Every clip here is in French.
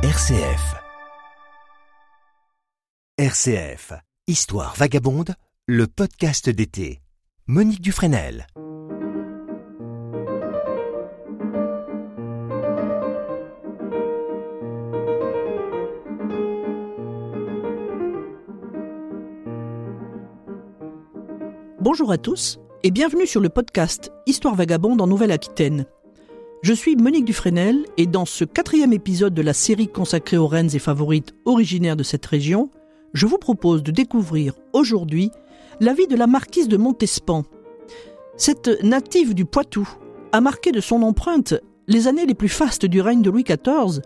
RCF. RCF. Histoire vagabonde, le podcast d'été. Monique Dufresnel. Bonjour à tous et bienvenue sur le podcast Histoire vagabonde en Nouvelle-Aquitaine. Je suis Monique Dufresnel et dans ce quatrième épisode de la série consacrée aux reines et favorites originaires de cette région, je vous propose de découvrir aujourd'hui la vie de la marquise de Montespan. Cette native du Poitou a marqué de son empreinte les années les plus fastes du règne de Louis XIV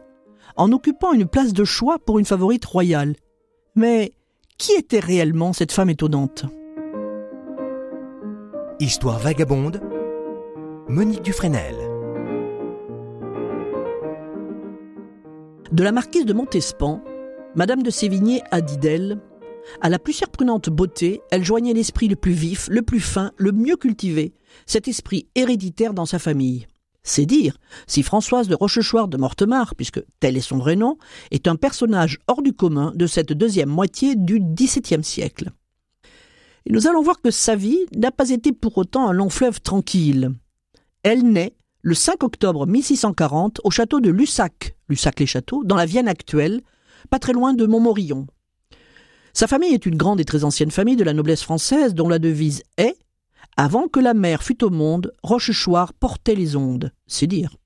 en occupant une place de choix pour une favorite royale. Mais qui était réellement cette femme étonnante? Histoire vagabonde. Monique Dufresnel. De la marquise de Montespan, Madame de Sévigné a dit d'elle À la plus surprenante beauté, elle joignait l'esprit le plus vif, le plus fin, le mieux cultivé, cet esprit héréditaire dans sa famille. C'est dire si Françoise de Rochechouart de Mortemart, puisque tel est son vrai nom, est un personnage hors du commun de cette deuxième moitié du XVIIe siècle. Et nous allons voir que sa vie n'a pas été pour autant un long fleuve tranquille. Elle naît le 5 octobre 1640 au château de Lussac, Lussac-les-Châteaux, dans la Vienne actuelle, pas très loin de Montmorillon. Sa famille est une grande et très ancienne famille de la noblesse française dont la devise est Avant que la mer fût au monde, Rochechouart portait les ondes, c'est dire.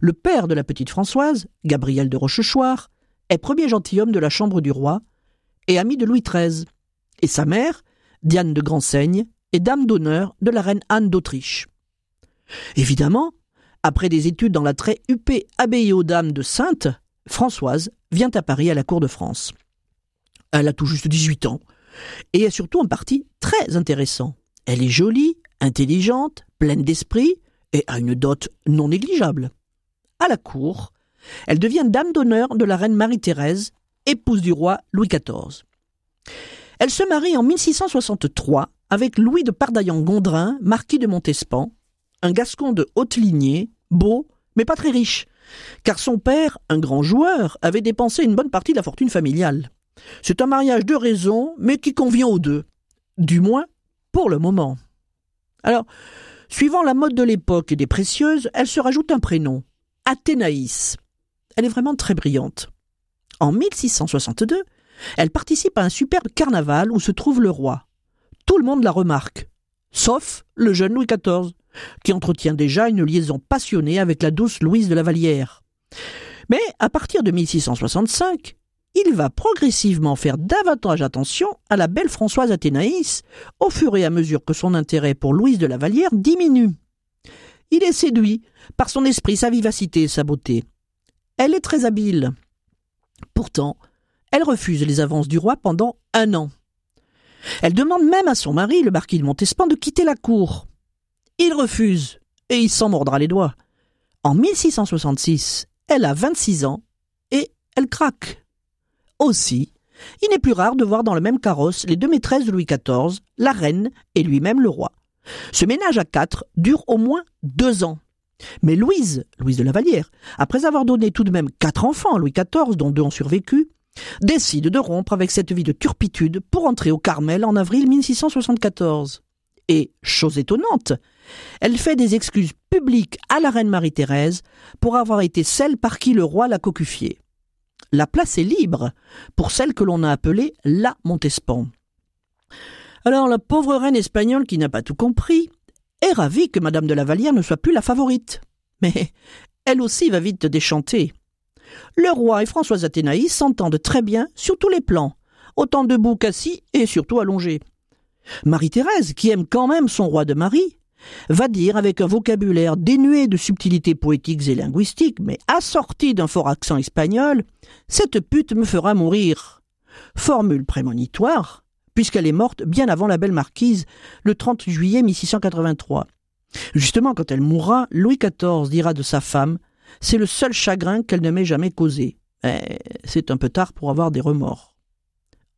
Le père de la petite Françoise, Gabriel de Rochechouart, est premier gentilhomme de la chambre du roi et ami de Louis XIII, et sa mère, Diane de Grandseigne, est dame d'honneur de la reine Anne d'Autriche. Évidemment, après des études dans la très huppée abbaye aux dames de Sainte, Françoise vient à Paris à la cour de France. Elle a tout juste 18 ans et est surtout un parti très intéressant. Elle est jolie, intelligente, pleine d'esprit et a une dot non négligeable. À la cour, elle devient dame d'honneur de la reine Marie-Thérèse, épouse du roi Louis XIV. Elle se marie en 1663 avec Louis de Pardaillan-Gondrin, marquis de Montespan, un gascon de haute lignée, beau, mais pas très riche, car son père, un grand joueur, avait dépensé une bonne partie de la fortune familiale. C'est un mariage de raison, mais qui convient aux deux. Du moins, pour le moment. Alors, suivant la mode de l'époque et des précieuses, elle se rajoute un prénom, Athénaïs. Elle est vraiment très brillante. En 1662, elle participe à un superbe carnaval où se trouve le roi. Tout le monde la remarque, sauf le jeune Louis XIV, qui entretient déjà une liaison passionnée avec la douce Louise de la Vallière. Mais à partir de 1665, il va progressivement faire davantage attention à la belle Françoise Athénaïs, au fur et à mesure que son intérêt pour Louise de la Vallière diminue. Il est séduit par son esprit, sa vivacité sa beauté. Elle est très habile. Pourtant, elle refuse les avances du roi pendant un an. Elle demande même à son mari, le marquis de Montespan, de quitter la cour. Il refuse, et il s'en mordra les doigts. En 1666, elle a 26 ans, et elle craque. Aussi, il n'est plus rare de voir dans le même carrosse les deux maîtresses de Louis XIV, la reine et lui-même le roi. Ce ménage à quatre dure au moins deux ans. Mais Louise, Louise de la Vallière, après avoir donné tout de même quatre enfants à Louis XIV, dont deux ont survécu, décide de rompre avec cette vie de turpitude pour entrer au Carmel en avril 1674. Et, chose étonnante, elle fait des excuses publiques à la reine Marie-Thérèse pour avoir été celle par qui le roi l'a cocufiée. La place est libre pour celle que l'on a appelée la Montespan. Alors la pauvre reine espagnole qui n'a pas tout compris est ravie que Madame de la Vallière ne soit plus la favorite. Mais elle aussi va vite déchanter. Le roi et Françoise Athénaïs s'entendent très bien sur tous les plans, autant debout qu'assis et surtout allongés. Marie-Thérèse, qui aime quand même son roi de Marie, va dire avec un vocabulaire dénué de subtilités poétiques et linguistiques, mais assorti d'un fort accent espagnol, Cette pute me fera mourir. Formule prémonitoire, puisqu'elle est morte bien avant la belle marquise, le 30 juillet 1683. Justement, quand elle mourra, Louis XIV dira de sa femme c'est le seul chagrin qu'elle ne m'ait jamais causé. Mais c'est un peu tard pour avoir des remords.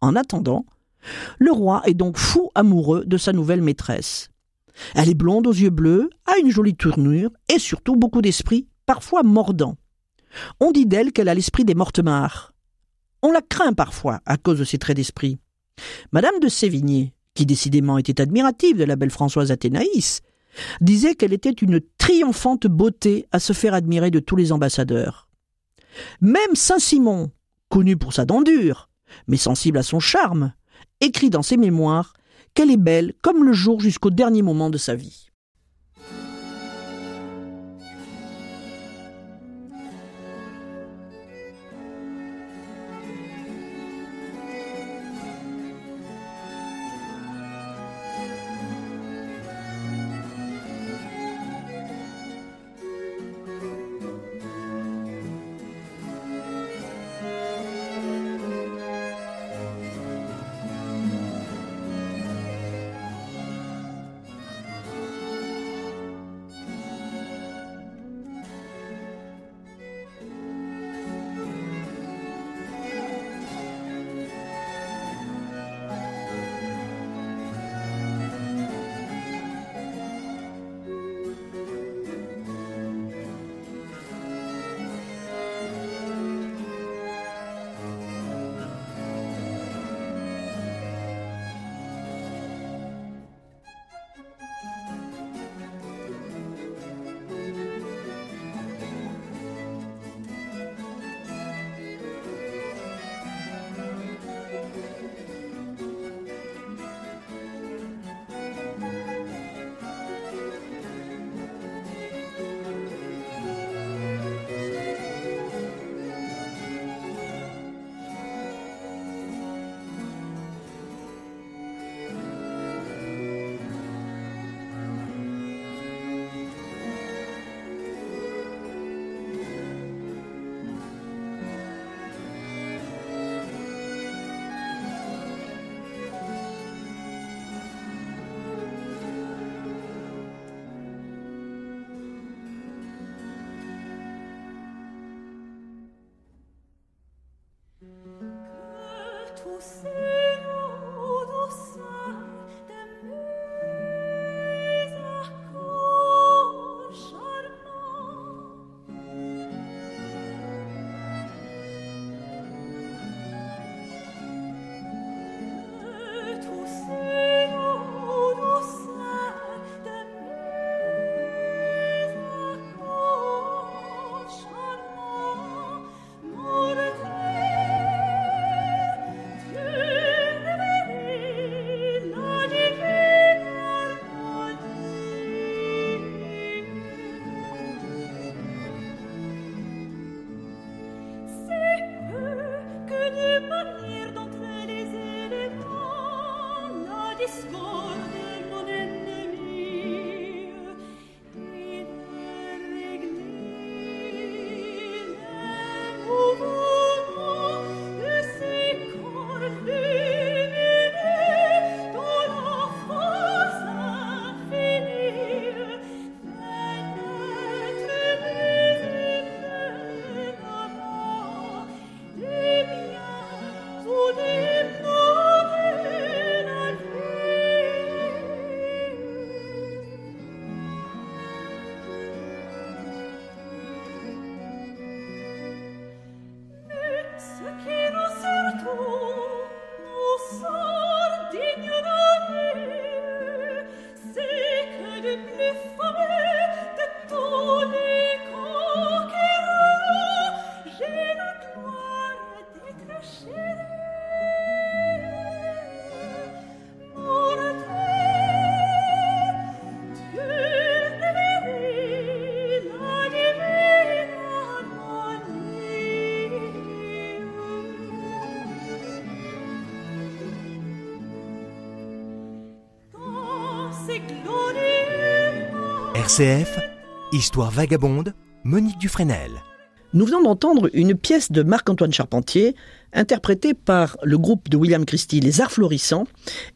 En attendant, le roi est donc fou amoureux de sa nouvelle maîtresse. Elle est blonde aux yeux bleus, a une jolie tournure et surtout beaucoup d'esprit, parfois mordant. On dit d'elle qu'elle a l'esprit des Mortemart. On la craint parfois à cause de ses traits d'esprit. Madame de Sévigné, qui décidément était admirative de la belle Françoise Athénaïs, disait qu'elle était une triomphante beauté à se faire admirer de tous les ambassadeurs. Même Saint-Simon, connu pour sa dent dure, mais sensible à son charme, écrit dans ses mémoires qu'elle est belle comme le jour jusqu'au dernier moment de sa vie. RCF, Histoire vagabonde, Monique Dufresnel. Nous venons d'entendre une pièce de Marc-Antoine Charpentier, interprétée par le groupe de William Christie Les Arts Florissants,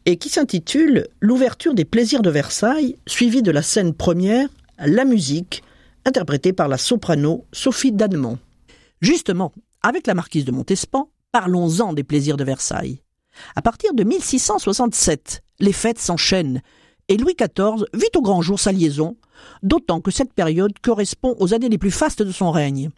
et qui s'intitule L'ouverture des plaisirs de Versailles, suivie de la scène première, La musique, interprétée par la soprano Sophie Dannemont. Justement, avec la marquise de Montespan, parlons-en des plaisirs de Versailles. À partir de 1667, les fêtes s'enchaînent, et Louis XIV vit au grand jour sa liaison, d'autant que cette période correspond aux années les plus fastes de son règne.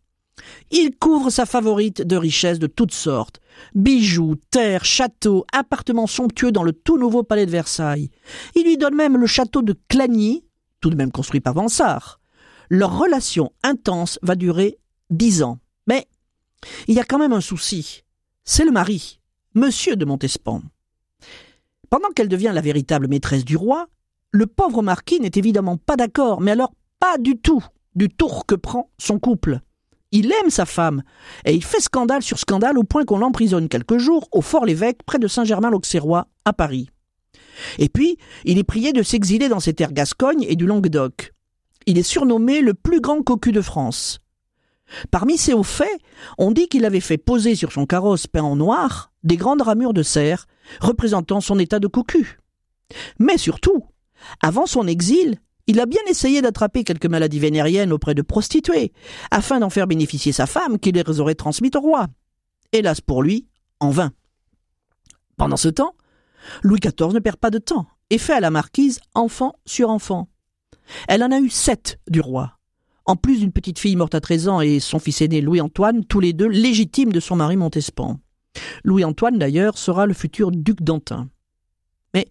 Il couvre sa favorite de richesses de toutes sortes. Bijoux, terres, châteaux, appartements somptueux dans le tout nouveau palais de Versailles. Il lui donne même le château de Clagny, tout de même construit par Vansart. Leur relation intense va durer dix ans. Mais il y a quand même un souci. C'est le mari, Monsieur de Montespan. Pendant qu'elle devient la véritable maîtresse du roi, le pauvre marquis n'est évidemment pas d'accord, mais alors pas du tout du tour que prend son couple. Il aime sa femme, et il fait scandale sur scandale au point qu'on l'emprisonne quelques jours au Fort l'Évêque près de Saint-Germain-l'Auxerrois, à Paris. Et puis, il est prié de s'exiler dans ses terres Gascogne et du Languedoc. Il est surnommé le plus grand cocu de France. Parmi ces hauts faits, on dit qu'il avait fait poser sur son carrosse peint en noir des grandes ramures de cerf, représentant son état de cocu. Mais surtout, avant son exil, il a bien essayé d'attraper quelques maladies vénériennes auprès de prostituées, afin d'en faire bénéficier sa femme qui les aurait transmises au roi. Hélas pour lui, en vain. Pendant ce temps, Louis XIV ne perd pas de temps et fait à la marquise enfant sur enfant. Elle en a eu sept du roi, en plus d'une petite fille morte à 13 ans et son fils aîné Louis-Antoine, tous les deux légitimes de son mari Montespan. Louis-Antoine, d'ailleurs, sera le futur duc d'Antin. Mais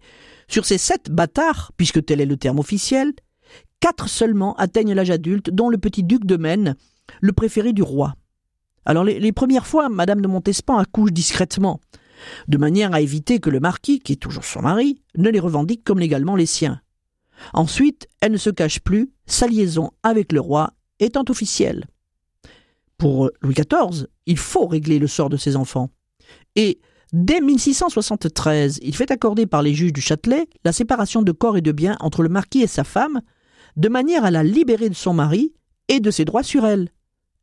sur ces sept bâtards, puisque tel est le terme officiel, quatre seulement atteignent l'âge adulte, dont le petit duc de Maine, le préféré du roi. Alors les, les premières fois, Madame de Montespan accouche discrètement, de manière à éviter que le marquis, qui est toujours son mari, ne les revendique comme légalement les siens. Ensuite, elle ne se cache plus, sa liaison avec le roi étant officielle. Pour Louis XIV, il faut régler le sort de ses enfants. Et dès 1673, il fait accorder par les juges du Châtelet la séparation de corps et de biens entre le marquis et sa femme, de manière à la libérer de son mari et de ses droits sur elle.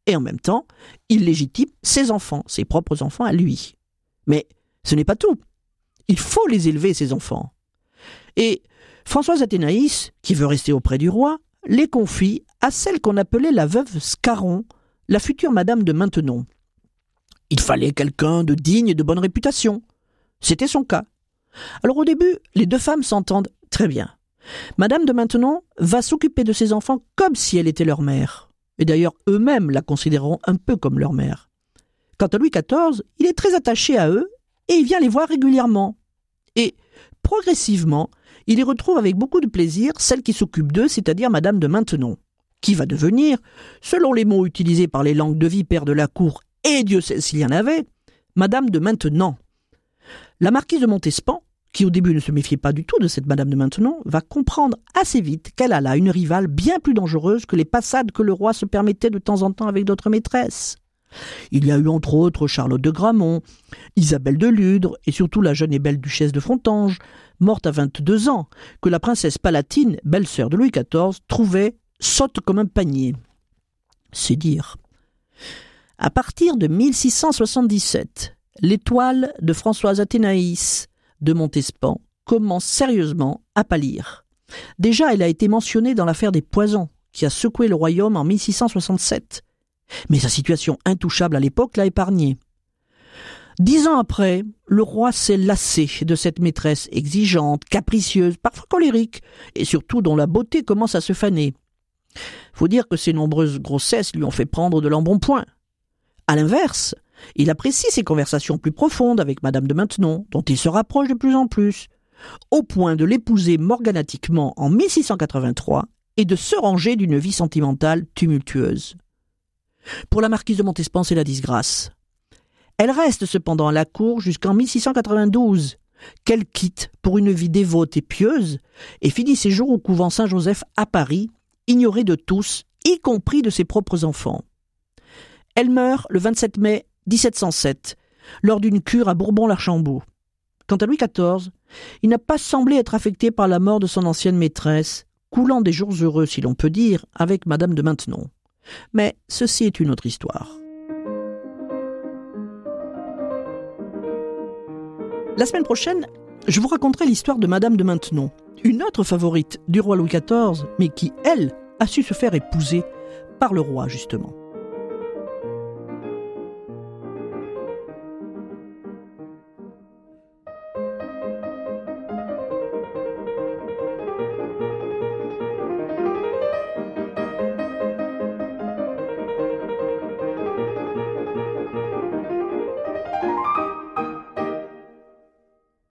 Et en même temps, il légitime ses enfants, ses propres enfants à lui. Mais ce n'est pas tout. Il faut les élever, ces enfants. Et Françoise Athénaïs, qui veut rester auprès du roi, les confie à celle qu'on appelait la veuve Scarron, la future Madame de Maintenon. Il fallait quelqu'un de digne et de bonne réputation. C'était son cas. Alors au début, les deux femmes s'entendent très bien. Madame de Maintenon va s'occuper de ses enfants comme si elle était leur mère. Et d'ailleurs, eux-mêmes la considéreront un peu comme leur mère. Quant à Louis XIV, il est très attaché à eux et il vient les voir régulièrement. Et, progressivement, il y retrouve avec beaucoup de plaisir celle qui s'occupe d'eux, c'est-à-dire Madame de Maintenon, qui va devenir, selon les mots utilisés par les langues de vipères de la cour, et Dieu sait s'il y en avait, Madame de Maintenon. La marquise de Montespan, qui au début ne se méfiait pas du tout de cette Madame de Maintenon, va comprendre assez vite qu'elle a là une rivale bien plus dangereuse que les passades que le roi se permettait de temps en temps avec d'autres maîtresses. Il y a eu entre autres Charlotte de Gramont, Isabelle de Ludre et surtout la jeune et belle duchesse de Fontanges, morte à 22 ans, que la princesse palatine, belle-sœur de Louis XIV, trouvait sotte comme un panier. C'est dire. À partir de 1677, l'étoile de Françoise Athénaïs de Montespan commence sérieusement à pâlir. Déjà, elle a été mentionnée dans l'affaire des poisons, qui a secoué le royaume en 1667. Mais sa situation intouchable à l'époque l'a épargnée. Dix ans après, le roi s'est lassé de cette maîtresse exigeante, capricieuse, parfois colérique, et surtout dont la beauté commence à se faner. Faut dire que ses nombreuses grossesses lui ont fait prendre de l'embonpoint. À l'inverse, il apprécie ses conversations plus profondes avec Madame de Maintenon, dont il se rapproche de plus en plus, au point de l'épouser morganatiquement en 1683 et de se ranger d'une vie sentimentale tumultueuse. Pour la marquise de Montespan, c'est la disgrâce. Elle reste cependant à la cour jusqu'en 1692, qu'elle quitte pour une vie dévote et pieuse, et finit ses jours au couvent Saint-Joseph à Paris, ignorée de tous, y compris de ses propres enfants. Elle meurt le 27 mai 1707, lors d'une cure à Bourbon-l'Archambault. Quant à Louis XIV, il n'a pas semblé être affecté par la mort de son ancienne maîtresse, coulant des jours heureux, si l'on peut dire, avec Madame de Maintenon. Mais ceci est une autre histoire. La semaine prochaine, je vous raconterai l'histoire de Madame de Maintenon, une autre favorite du roi Louis XIV, mais qui, elle, a su se faire épouser par le roi, justement.